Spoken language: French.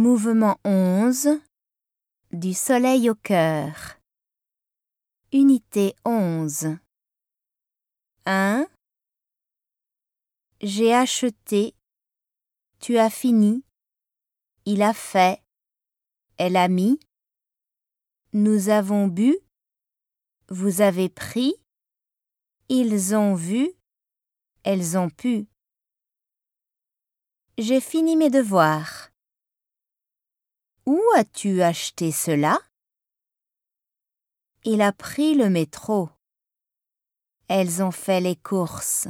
Mouvement 11 Du soleil au cœur. Unité 11 1. J'ai acheté. Tu as fini. Il a fait. Elle a mis. Nous avons bu. Vous avez pris. Ils ont vu. Elles ont pu. J'ai fini mes devoirs. Où as-tu acheté cela? Il a pris le métro. Elles ont fait les courses.